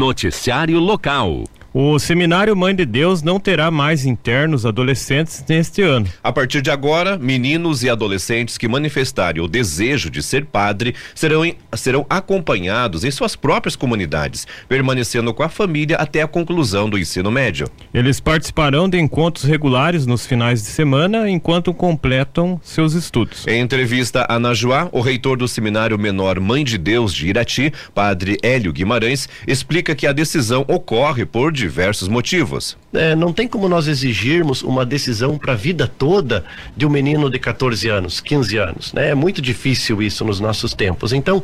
Noticiário Local. O Seminário Mãe de Deus não terá mais internos adolescentes neste ano. A partir de agora, meninos e adolescentes que manifestarem o desejo de ser padre serão, serão acompanhados em suas próprias comunidades, permanecendo com a família até a conclusão do ensino médio. Eles participarão de encontros regulares nos finais de semana enquanto completam seus estudos. Em entrevista a Najuá, o reitor do Seminário Menor Mãe de Deus de Irati, padre Hélio Guimarães, explica que a decisão ocorre por diversos motivos. É, não tem como nós exigirmos uma decisão para a vida toda de um menino de 14 anos, 15 anos. Né? É muito difícil isso nos nossos tempos. Então,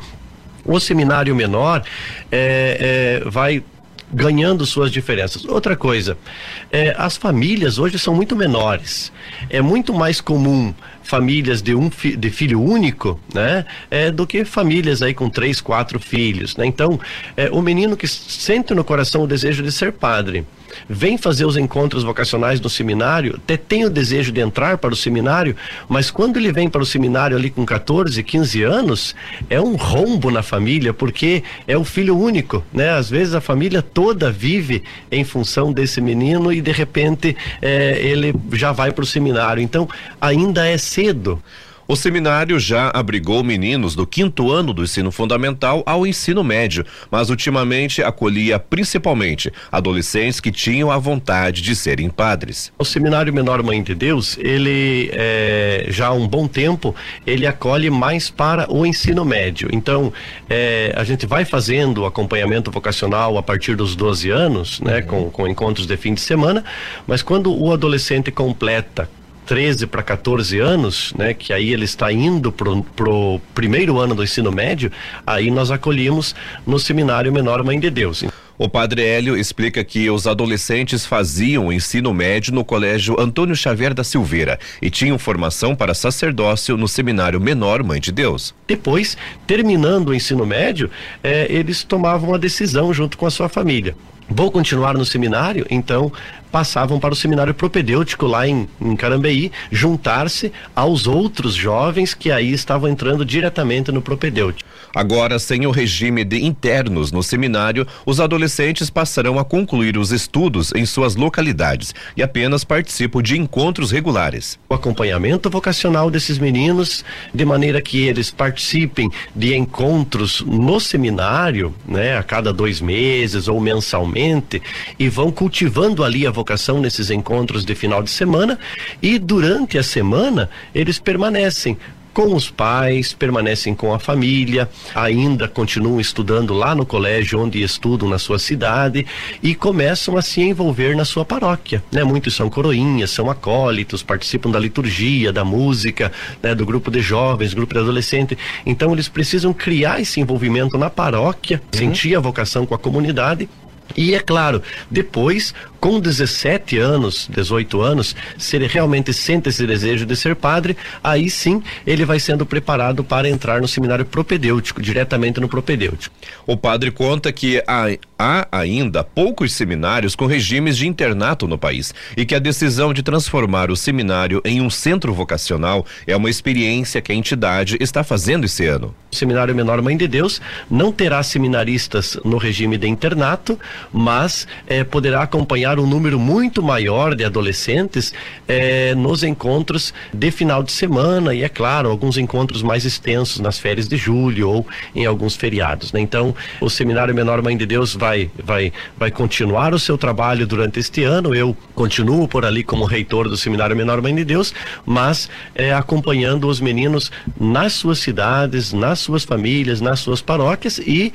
o seminário menor é, é, vai ganhando suas diferenças. Outra coisa, é, as famílias hoje são muito menores. É muito mais comum famílias de um fi, de filho único, né, é, do que famílias aí com três, quatro filhos, né? Então, é, o menino que sente no coração o desejo de ser padre, vem fazer os encontros vocacionais no seminário, até tem o desejo de entrar para o seminário, mas quando ele vem para o seminário ali com 14, 15 anos, é um rombo na família, porque é o filho único, né? Às vezes a família toda vive em função desse menino e de repente é, ele já vai para o seminário. Então, ainda é cedo. O seminário já abrigou meninos do quinto ano do ensino fundamental ao ensino médio, mas ultimamente acolhia principalmente adolescentes que tinham a vontade de serem padres. O seminário Menor Mãe de Deus, ele é, já há um bom tempo, ele acolhe mais para o ensino médio. Então, é, a gente vai fazendo o acompanhamento vocacional a partir dos 12 anos, né, uhum. com, com encontros de fim de semana, mas quando o adolescente completa 13 para 14 anos, né, que aí ele está indo pro, pro primeiro ano do ensino médio, aí nós acolhemos no seminário Menor Mãe de Deus. O padre Hélio explica que os adolescentes faziam o ensino médio no colégio Antônio Xavier da Silveira e tinham formação para sacerdócio no seminário Menor Mãe de Deus. Depois, terminando o ensino médio, eh, eles tomavam a decisão junto com a sua família vou continuar no seminário, então passavam para o seminário propedêutico lá em, em Carambeí, juntar-se aos outros jovens que aí estavam entrando diretamente no propedêutico. Agora, sem o regime de internos no seminário, os adolescentes passarão a concluir os estudos em suas localidades e apenas participam de encontros regulares. O acompanhamento vocacional desses meninos, de maneira que eles participem de encontros no seminário, né, a cada dois meses ou mensalmente, e vão cultivando ali a vocação nesses encontros de final de semana, e durante a semana eles permanecem com os pais, permanecem com a família, ainda continuam estudando lá no colégio onde estudam na sua cidade e começam a se envolver na sua paróquia, né? Muitos são coroinhas, são acólitos, participam da liturgia, da música, né? Do grupo de jovens, grupo de adolescentes. Então eles precisam criar esse envolvimento na paróquia, uhum. sentir a vocação com a comunidade e é claro, depois, com 17 anos, 18 anos, se ele realmente sente esse desejo de ser padre, aí sim ele vai sendo preparado para entrar no seminário propedêutico, diretamente no propedêutico. O padre conta que há, há ainda poucos seminários com regimes de internato no país e que a decisão de transformar o seminário em um centro vocacional é uma experiência que a entidade está fazendo esse ano. O Seminário Menor Mãe de Deus não terá seminaristas no regime de internato, mas eh, poderá acompanhar um número muito maior de adolescentes eh, nos encontros de final de semana e, é claro, alguns encontros mais extensos nas férias de julho ou em alguns feriados. Né? Então, o Seminário Menor Mãe de Deus vai, vai, vai continuar o seu trabalho durante este ano. Eu continuo por ali como reitor do Seminário Menor Mãe de Deus, mas eh, acompanhando os meninos nas suas cidades, nas suas famílias, nas suas paróquias e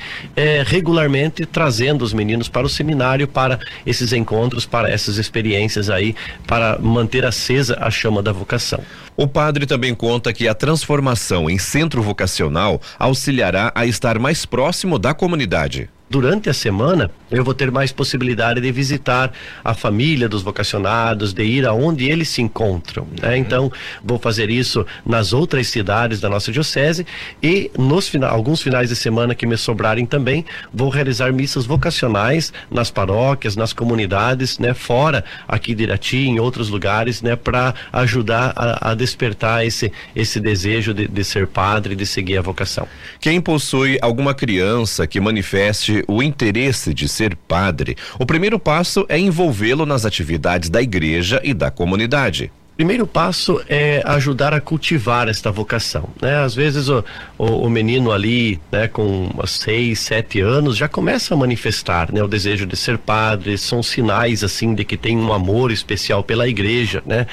regularmente trazendo os meninos para o seminário, para esses encontros, para essas experiências aí, para manter acesa a chama da vocação. O padre também conta que a transformação em centro vocacional auxiliará a estar mais próximo da comunidade durante a semana eu vou ter mais possibilidade de visitar a família dos vocacionados, de ir aonde eles se encontram. Né? Uhum. Então, vou fazer isso nas outras cidades da nossa diocese e nos fina alguns finais de semana que me sobrarem também, vou realizar missas vocacionais nas paróquias, nas comunidades, né? Fora aqui de Irati, em outros lugares, né? Para ajudar a, a, despertar esse, esse desejo de, de ser padre, de seguir a vocação. Quem possui alguma criança que manifeste o interesse de ser padre, o primeiro passo é envolvê-lo nas atividades da igreja e da comunidade primeiro passo é ajudar a cultivar esta vocação, né? Às vezes o, o, o, menino ali, né, com seis, sete anos já começa a manifestar, né, o desejo de ser padre. São sinais assim de que tem um amor especial pela igreja, né?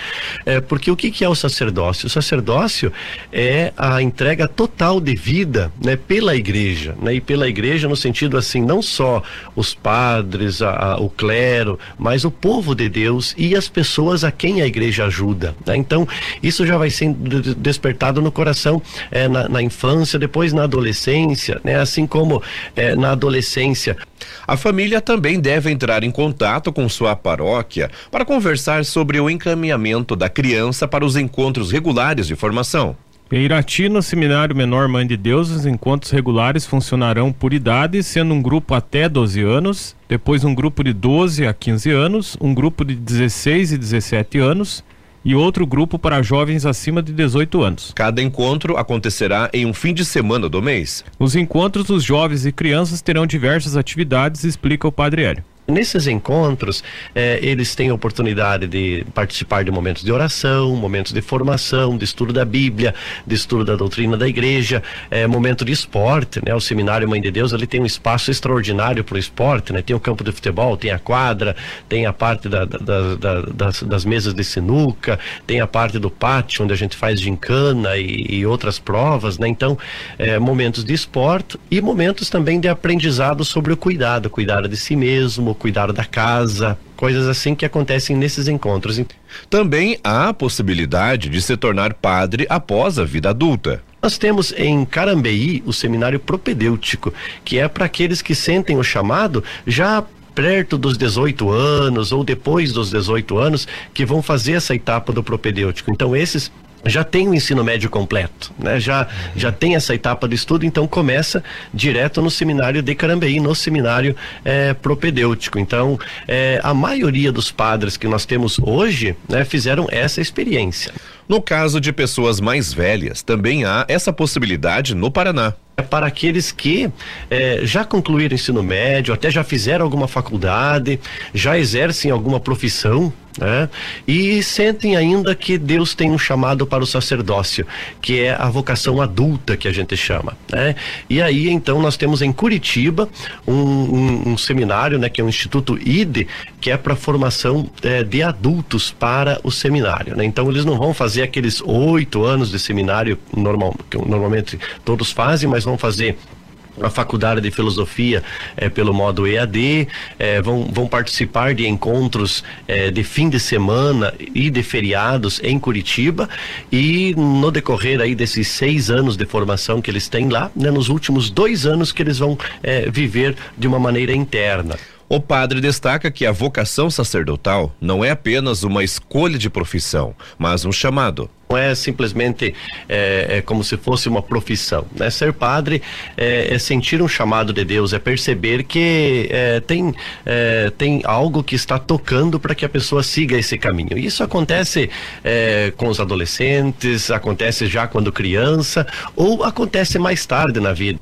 É, porque o que, que é o sacerdócio? O sacerdócio é a entrega total de vida, né, pela igreja, né? E pela igreja no sentido assim não só os padres, a, a, o clero, mas o povo de Deus e as pessoas a quem a igreja ajuda ajuda. Né? Então, isso já vai sendo despertado no coração é, na, na, infância, depois na adolescência, né? assim como é, na adolescência. A família também deve entrar em contato com sua paróquia para conversar sobre o encaminhamento da criança para os encontros regulares de formação. Em Irati, no Seminário Menor Mãe de Deus, os encontros regulares funcionarão por idade, sendo um grupo até 12 anos, depois um grupo de 12 a 15 anos, um grupo de 16 e 17 anos e outro grupo para jovens acima de 18 anos. Cada encontro acontecerá em um fim de semana do mês. Os encontros dos jovens e crianças terão diversas atividades, explica o Padre Hélio. Nesses encontros, eh, eles têm a oportunidade de participar de momentos de oração, momentos de formação, de estudo da Bíblia, de estudo da doutrina da igreja, eh, momento de esporte, né? O Seminário Mãe de Deus, ele tem um espaço extraordinário para o esporte, né? Tem o campo de futebol, tem a quadra, tem a parte da, da, da, das, das, mesas de sinuca, tem a parte do pátio onde a gente faz gincana e, e outras provas, né? Então, eh, momentos de esporte e momentos também de aprendizado sobre o cuidado, cuidar de si mesmo, cuidar da casa, coisas assim que acontecem nesses encontros. Também há a possibilidade de se tornar padre após a vida adulta. Nós temos em Carambeí o seminário propedêutico, que é para aqueles que sentem o chamado já perto dos 18 anos ou depois dos 18 anos que vão fazer essa etapa do propedêutico. Então esses já tem o ensino médio completo, né? Já já tem essa etapa de estudo, então começa direto no seminário de Carambeí, no seminário é, propedêutico. Então, é, a maioria dos padres que nós temos hoje, né, fizeram essa experiência. No caso de pessoas mais velhas, também há essa possibilidade no Paraná é para aqueles que é, já concluíram ensino médio, até já fizeram alguma faculdade, já exercem alguma profissão, né? E sentem ainda que Deus tem um chamado para o sacerdócio, que é a vocação adulta que a gente chama, né? E aí então nós temos em Curitiba um, um, um seminário, né? Que é o Instituto IDE, que é para formação é, de adultos para o seminário, né? Então eles não vão fazer aqueles oito anos de seminário normal, que normalmente todos fazem, mas vão fazer a faculdade de filosofia é, pelo modo EAD, é, vão, vão participar de encontros é, de fim de semana e de feriados em Curitiba e no decorrer aí desses seis anos de formação que eles têm lá, né, nos últimos dois anos que eles vão é, viver de uma maneira interna. O padre destaca que a vocação sacerdotal não é apenas uma escolha de profissão, mas um chamado. Não é simplesmente é, é como se fosse uma profissão. Né? Ser padre é, é, sentir um chamado de Deus, é perceber que é, tem, é, tem algo que está tocando para que a pessoa siga esse caminho. Isso acontece é, com os adolescentes, acontece já quando criança, ou acontece mais tarde na vida.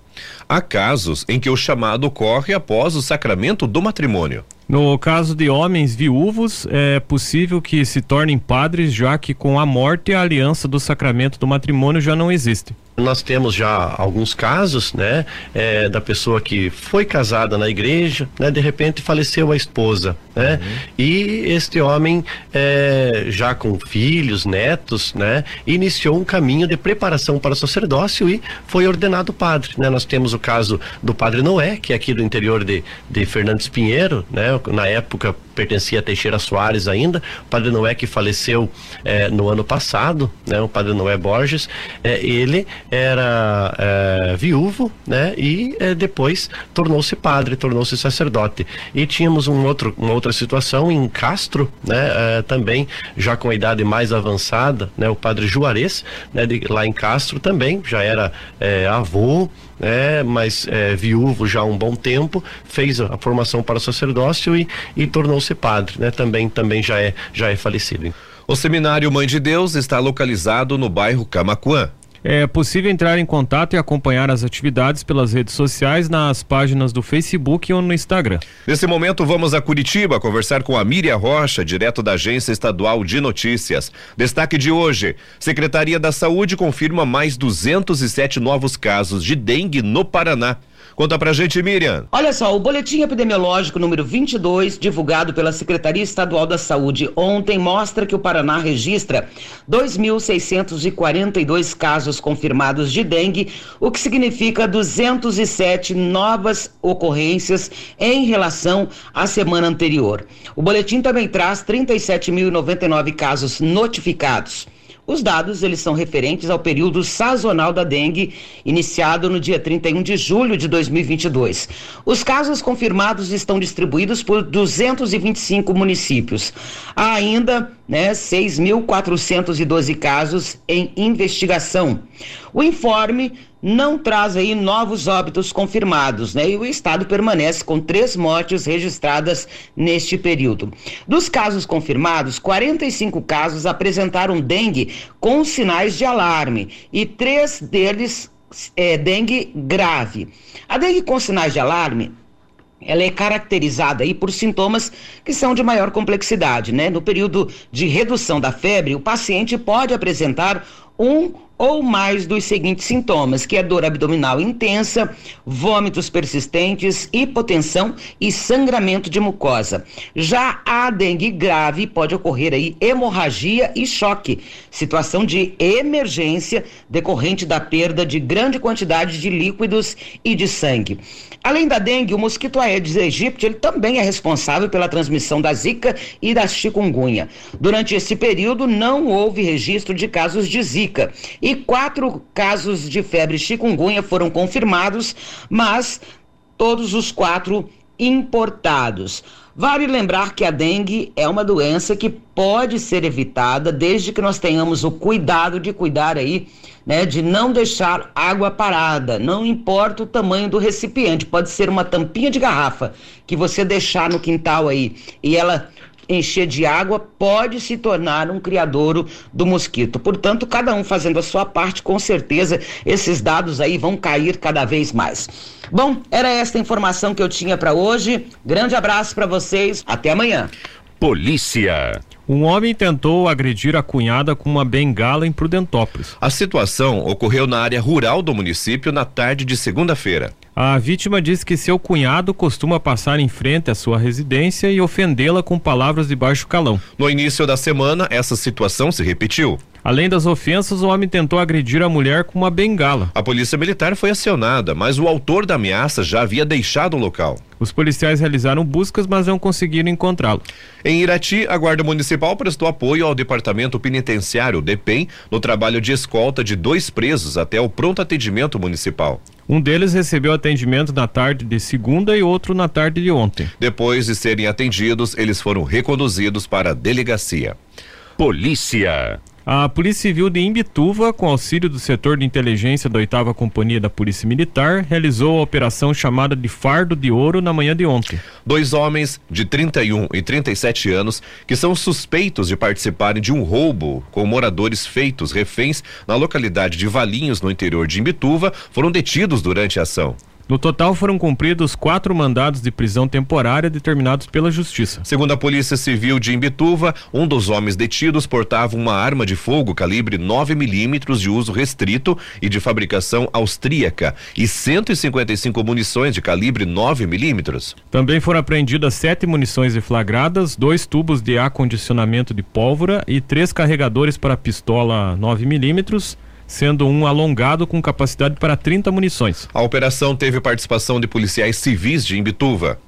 Há casos em que o chamado ocorre após o sacramento do matrimônio. No caso de homens viúvos, é possível que se tornem padres, já que com a morte a aliança do sacramento do matrimônio já não existe. Nós temos já alguns casos, né, é, da pessoa que foi casada na igreja, né, de repente faleceu a esposa, né, uhum. e este homem, é, já com filhos, netos, né, iniciou um caminho de preparação para o sacerdócio e foi ordenado padre, né. Nós temos o caso do padre Noé, que é aqui do interior de, de Fernandes Pinheiro, né, na época pertencia a Teixeira Soares ainda, o padre Noé que faleceu é, no ano passado, né, o padre Noé Borges, é, ele era é, viúvo, né? E depois tornou-se padre, tornou-se sacerdote. E tínhamos um outro, uma outra situação em Castro, né? Também já com a idade mais avançada, né? O padre Juarez, né? De, lá em Castro também já era avô, né, mas é, viúvo já há um bom tempo, fez a formação para sacerdócio e, e tornou-se padre, né? Também também já é já é falecido. O seminário Mãe de Deus está localizado no bairro Camacuã. É possível entrar em contato e acompanhar as atividades pelas redes sociais nas páginas do Facebook ou no Instagram. Nesse momento, vamos a Curitiba conversar com a Miriam Rocha, direto da Agência Estadual de Notícias. Destaque de hoje: Secretaria da Saúde confirma mais 207 novos casos de dengue no Paraná. Conta pra gente, Miriam. Olha só, o boletim epidemiológico número 22, divulgado pela Secretaria Estadual da Saúde ontem, mostra que o Paraná registra 2.642 casos confirmados de dengue, o que significa 207 novas ocorrências em relação à semana anterior. O boletim também traz 37.099 casos notificados. Os dados eles são referentes ao período sazonal da dengue, iniciado no dia 31 de julho de 2022. Os casos confirmados estão distribuídos por 225 municípios. Há ainda né, 6.412 casos em investigação. O informe não traz aí novos óbitos confirmados, né? E o estado permanece com três mortes registradas neste período. Dos casos confirmados, 45 casos apresentaram dengue com sinais de alarme e três deles é, dengue grave. A dengue com sinais de alarme ela é caracterizada aí por sintomas que são de maior complexidade, né? No período de redução da febre, o paciente pode apresentar um ou mais dos seguintes sintomas, que é dor abdominal intensa, vômitos persistentes, hipotensão e sangramento de mucosa. Já a dengue grave pode ocorrer aí hemorragia e choque, situação de emergência decorrente da perda de grande quantidade de líquidos e de sangue. Além da dengue, o mosquito Aedes aegypti ele também é responsável pela transmissão da zika e da chikungunya. Durante esse período não houve registro de casos de zika e quatro casos de febre chikungunya foram confirmados, mas todos os quatro importados. Vale lembrar que a dengue é uma doença que pode ser evitada desde que nós tenhamos o cuidado de cuidar aí, né, de não deixar água parada, não importa o tamanho do recipiente, pode ser uma tampinha de garrafa que você deixar no quintal aí e ela encher de água pode se tornar um criadouro do mosquito. Portanto, cada um fazendo a sua parte, com certeza esses dados aí vão cair cada vez mais. Bom, era esta informação que eu tinha para hoje. Grande abraço para vocês. Até amanhã. Polícia. Um homem tentou agredir a cunhada com uma bengala em Prudentópolis. A situação ocorreu na área rural do município na tarde de segunda-feira. A vítima disse que seu cunhado costuma passar em frente à sua residência e ofendê-la com palavras de baixo calão. No início da semana, essa situação se repetiu. Além das ofensas, o homem tentou agredir a mulher com uma bengala. A polícia militar foi acionada, mas o autor da ameaça já havia deixado o local. Os policiais realizaram buscas, mas não conseguiram encontrá-lo. Em Irati, a Guarda Municipal prestou apoio ao Departamento Penitenciário, DEPEN, no trabalho de escolta de dois presos até o pronto atendimento municipal. Um deles recebeu atendimento na tarde de segunda e outro na tarde de ontem. Depois de serem atendidos, eles foram reconduzidos para a delegacia. Polícia. A Polícia Civil de Imbituva, com auxílio do setor de inteligência da 8 Companhia da Polícia Militar, realizou a operação chamada de Fardo de Ouro na manhã de ontem. Dois homens de 31 e 37 anos que são suspeitos de participarem de um roubo com moradores feitos reféns na localidade de Valinhos, no interior de Imbituva, foram detidos durante a ação. No total foram cumpridos quatro mandados de prisão temporária determinados pela Justiça. Segundo a Polícia Civil de Imbituva, um dos homens detidos portava uma arma de fogo calibre 9 milímetros de uso restrito e de fabricação austríaca e 155 munições de calibre 9 milímetros. Também foram apreendidas sete munições deflagradas, dois tubos de acondicionamento de pólvora e três carregadores para pistola 9 milímetros sendo um alongado com capacidade para 30 munições. A operação teve participação de policiais civis de Imbituva.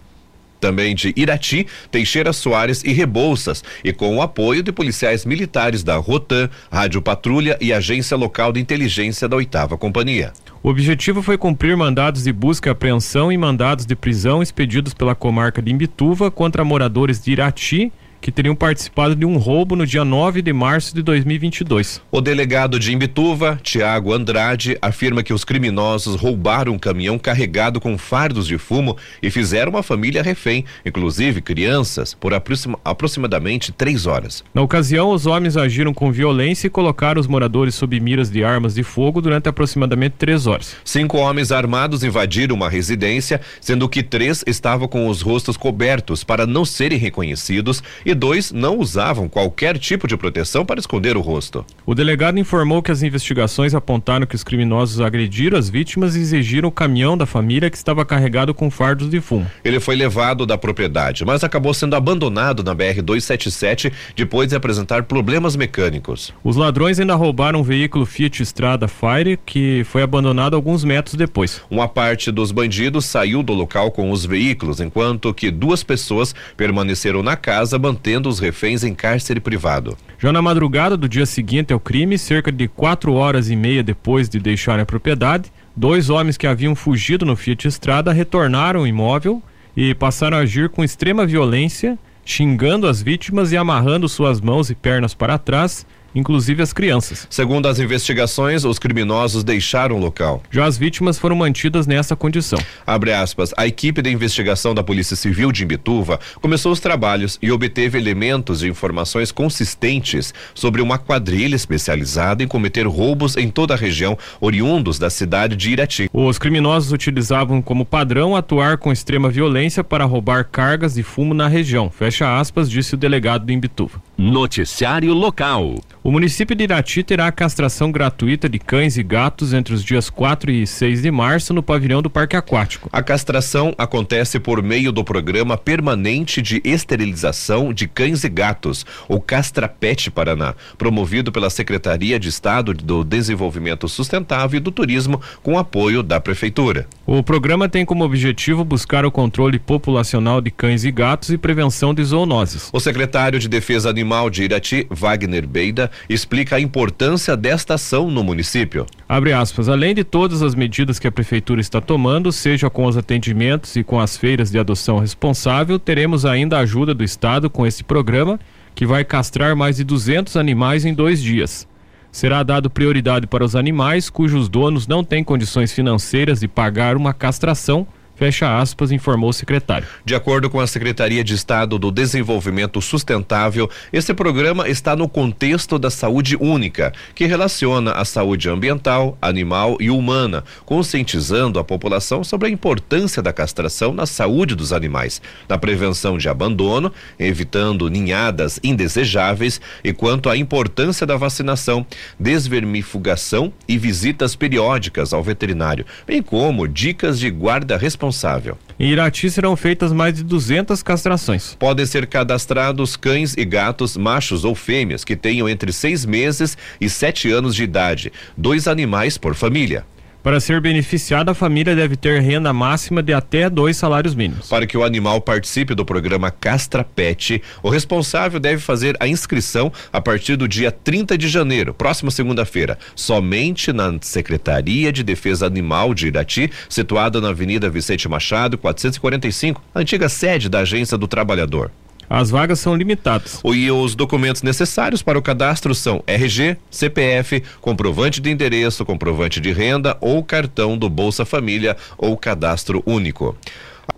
Também de Irati, Teixeira Soares e Rebouças, e com o apoio de policiais militares da Rotan, Rádio Patrulha e Agência Local de Inteligência da Oitava Companhia. O objetivo foi cumprir mandados de busca e apreensão e mandados de prisão expedidos pela comarca de Imbituva contra moradores de Irati que teriam participado de um roubo no dia 9 de março de 2022. O delegado de Imbituva, Tiago Andrade, afirma que os criminosos roubaram um caminhão carregado com fardos de fumo e fizeram uma família refém, inclusive crianças, por aproxima, aproximadamente três horas. Na ocasião, os homens agiram com violência e colocaram os moradores sob miras de armas de fogo durante aproximadamente três horas. Cinco homens armados invadiram uma residência, sendo que três estavam com os rostos cobertos para não serem reconhecidos e dois não usavam qualquer tipo de proteção para esconder o rosto. O delegado informou que as investigações apontaram que os criminosos agrediram as vítimas e exigiram o caminhão da família que estava carregado com fardos de fumo. Ele foi levado da propriedade, mas acabou sendo abandonado na BR 277 depois de apresentar problemas mecânicos. Os ladrões ainda roubaram um veículo Fiat Strada Fire que foi abandonado alguns metros depois. Uma parte dos bandidos saiu do local com os veículos, enquanto que duas pessoas permaneceram na casa mantendo os reféns em cárcere privado. Já na madrugada do dia seguinte ao crime, cerca de quatro horas e meia depois de deixarem a propriedade, dois homens que haviam fugido no Fiat Strada retornaram ao imóvel e passaram a agir com extrema violência, xingando as vítimas e amarrando suas mãos e pernas para trás inclusive as crianças. Segundo as investigações, os criminosos deixaram o local. Já as vítimas foram mantidas nessa condição. Abre aspas, a equipe de investigação da Polícia Civil de Imbituva começou os trabalhos e obteve elementos de informações consistentes sobre uma quadrilha especializada em cometer roubos em toda a região, oriundos da cidade de Irati. Os criminosos utilizavam como padrão atuar com extrema violência para roubar cargas de fumo na região. Fecha aspas, disse o delegado de Imbituva. Noticiário local. O município de Irati terá castração gratuita de cães e gatos entre os dias 4 e 6 de março no pavilhão do Parque Aquático. A castração acontece por meio do programa permanente de esterilização de cães e gatos, o Castrapet Paraná, promovido pela Secretaria de Estado do Desenvolvimento Sustentável e do Turismo, com apoio da Prefeitura. O programa tem como objetivo buscar o controle populacional de cães e gatos e prevenção de zoonoses. O secretário de Defesa Animal de Irati, Wagner Beida, explica a importância desta ação no município. Abre aspas, além de todas as medidas que a prefeitura está tomando, seja com os atendimentos e com as feiras de adoção responsável, teremos ainda a ajuda do Estado com esse programa, que vai castrar mais de 200 animais em dois dias. Será dado prioridade para os animais cujos donos não têm condições financeiras de pagar uma castração Fecha aspas, informou o secretário. De acordo com a Secretaria de Estado do Desenvolvimento Sustentável, esse programa está no contexto da saúde única, que relaciona a saúde ambiental, animal e humana, conscientizando a população sobre a importância da castração na saúde dos animais, na prevenção de abandono, evitando ninhadas indesejáveis e quanto à importância da vacinação, desvermifugação e visitas periódicas ao veterinário, bem como dicas de guarda responsável responsável. Em Irati serão feitas mais de 200 castrações. Podem ser cadastrados cães e gatos, machos ou fêmeas, que tenham entre seis meses e sete anos de idade, dois animais por família. Para ser beneficiada, a família deve ter renda máxima de até dois salários mínimos. Para que o animal participe do programa Castra Pet, o responsável deve fazer a inscrição a partir do dia 30 de janeiro, próxima segunda-feira, somente na Secretaria de Defesa Animal de Irati, situada na Avenida Vicente Machado, 445, antiga sede da Agência do Trabalhador. As vagas são limitadas. E os documentos necessários para o cadastro são RG, CPF, comprovante de endereço, comprovante de renda ou cartão do Bolsa Família ou cadastro único.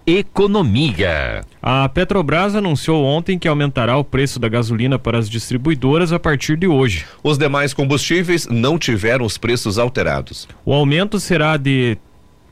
Economia. A Petrobras anunciou ontem que aumentará o preço da gasolina para as distribuidoras a partir de hoje. Os demais combustíveis não tiveram os preços alterados. O aumento será de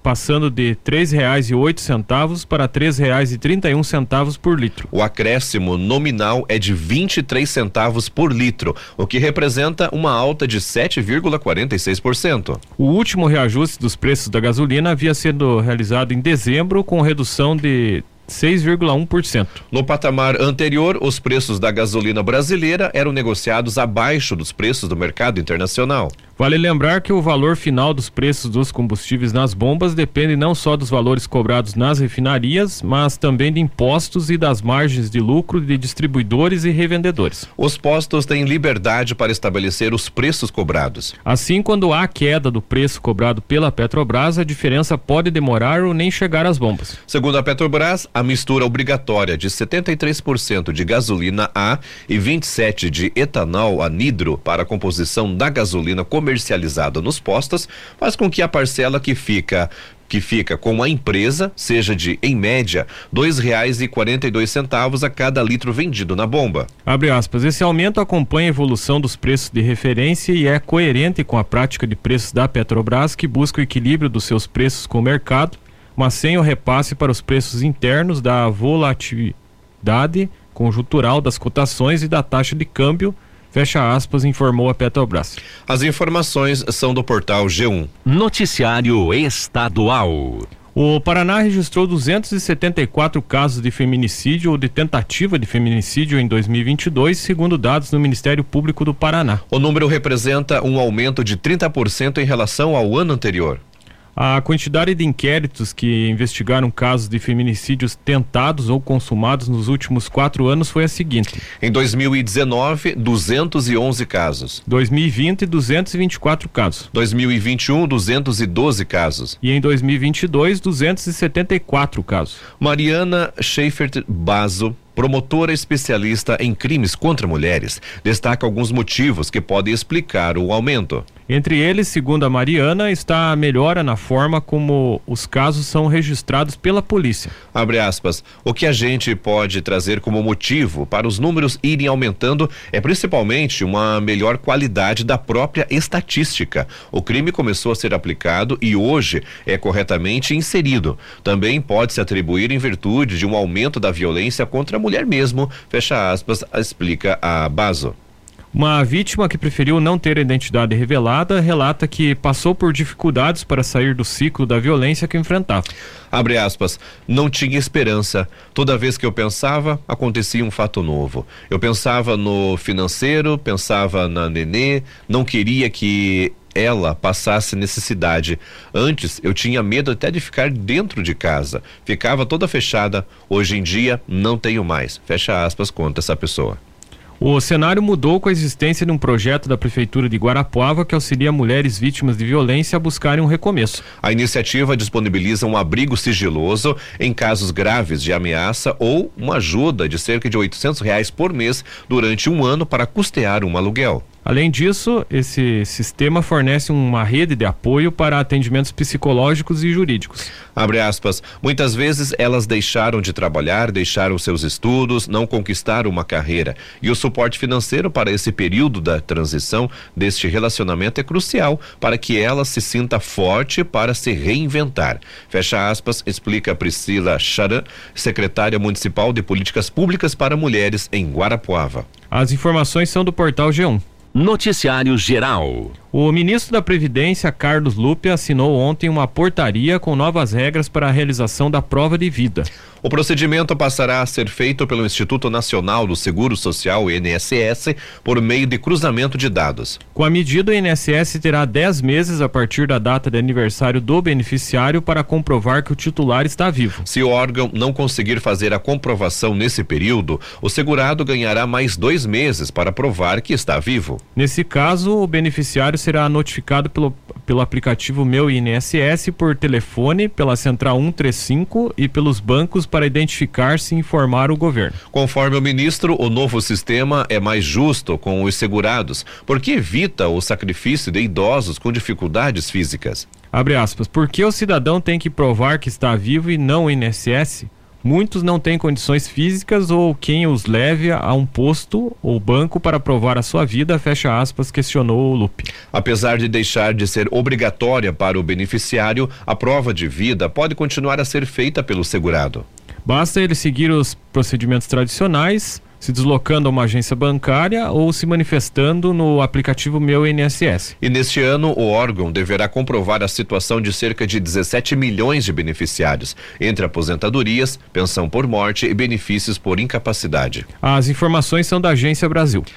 passando de três reais e oito centavos para três reais e trinta e um centavos por litro. O acréscimo nominal é de 23 centavos por litro, o que representa uma alta de 7,46%. O último reajuste dos preços da gasolina havia sido realizado em dezembro com redução de 6,1%. No patamar anterior, os preços da gasolina brasileira eram negociados abaixo dos preços do mercado internacional. Vale lembrar que o valor final dos preços dos combustíveis nas bombas depende não só dos valores cobrados nas refinarias, mas também de impostos e das margens de lucro de distribuidores e revendedores. Os postos têm liberdade para estabelecer os preços cobrados. Assim, quando há queda do preço cobrado pela Petrobras, a diferença pode demorar ou nem chegar às bombas. Segundo a Petrobras, a mistura obrigatória de 73% de gasolina A e 27 de etanol anidro para a composição da gasolina comercial comercializada nos postos faz com que a parcela que fica que fica com a empresa seja de, em média, dois reais e quarenta e dois centavos a cada litro vendido na bomba. Abre aspas, esse aumento acompanha a evolução dos preços de referência e é coerente com a prática de preços da Petrobras que busca o equilíbrio dos seus preços com o mercado, mas sem o repasse para os preços internos da volatilidade conjuntural das cotações e da taxa de câmbio Fecha aspas, informou a Petrobras. As informações são do portal G1. Noticiário Estadual. O Paraná registrou 274 casos de feminicídio ou de tentativa de feminicídio em 2022, segundo dados do Ministério Público do Paraná. O número representa um aumento de 30% em relação ao ano anterior. A quantidade de inquéritos que investigaram casos de feminicídios tentados ou consumados nos últimos quatro anos foi a seguinte: em 2019, 211 casos. 2020, 224 casos. 2021, 212 casos. E em 2022, 274 casos. Mariana Schaefert Bazo promotora especialista em crimes contra mulheres, destaca alguns motivos que podem explicar o aumento. Entre eles, segundo a Mariana, está a melhora na forma como os casos são registrados pela polícia. Abre aspas. O que a gente pode trazer como motivo para os números irem aumentando é principalmente uma melhor qualidade da própria estatística. O crime começou a ser aplicado e hoje é corretamente inserido. Também pode se atribuir em virtude de um aumento da violência contra a mulher mesmo, fecha aspas, explica a Baso. Uma vítima que preferiu não ter a identidade revelada relata que passou por dificuldades para sair do ciclo da violência que enfrentava. Abre aspas, não tinha esperança. Toda vez que eu pensava, acontecia um fato novo. Eu pensava no financeiro, pensava na nenê, não queria que ela passasse necessidade. Antes eu tinha medo até de ficar dentro de casa. Ficava toda fechada. Hoje em dia não tenho mais. Fecha aspas, conta essa pessoa. O cenário mudou com a existência de um projeto da Prefeitura de Guarapuava que auxilia mulheres vítimas de violência a buscarem um recomeço. A iniciativa disponibiliza um abrigo sigiloso em casos graves de ameaça ou uma ajuda de cerca de 800 reais por mês durante um ano para custear um aluguel. Além disso, esse sistema fornece uma rede de apoio para atendimentos psicológicos e jurídicos. Abre aspas. Muitas vezes elas deixaram de trabalhar, deixaram seus estudos, não conquistaram uma carreira. E o suporte financeiro para esse período da transição deste relacionamento é crucial para que ela se sinta forte para se reinventar. Fecha aspas, explica Priscila Charan, secretária municipal de políticas públicas para mulheres em Guarapuava. As informações são do portal G1. Noticiário Geral. O ministro da Previdência, Carlos Lupe, assinou ontem uma portaria com novas regras para a realização da prova de vida. O procedimento passará a ser feito pelo Instituto Nacional do Seguro Social, INSS, por meio de cruzamento de dados. Com a medida, o INSS terá 10 meses a partir da data de aniversário do beneficiário para comprovar que o titular está vivo. Se o órgão não conseguir fazer a comprovação nesse período, o segurado ganhará mais dois meses para provar que está vivo. Nesse caso, o beneficiário será notificado pelo, pelo aplicativo Meu INSS por telefone, pela Central 135 e pelos bancos para identificar-se e informar o governo. Conforme o ministro, o novo sistema é mais justo com os segurados, porque evita o sacrifício de idosos com dificuldades físicas. Abre aspas, porque o cidadão tem que provar que está vivo e não o INSS? Muitos não têm condições físicas ou quem os leve a um posto ou banco para provar a sua vida, fecha aspas, questionou o Lupe. Apesar de deixar de ser obrigatória para o beneficiário, a prova de vida pode continuar a ser feita pelo segurado. Basta ele seguir os procedimentos tradicionais, se deslocando a uma agência bancária ou se manifestando no aplicativo Meu INSS. E neste ano, o órgão deverá comprovar a situação de cerca de 17 milhões de beneficiários, entre aposentadorias, pensão por morte e benefícios por incapacidade. As informações são da Agência Brasil.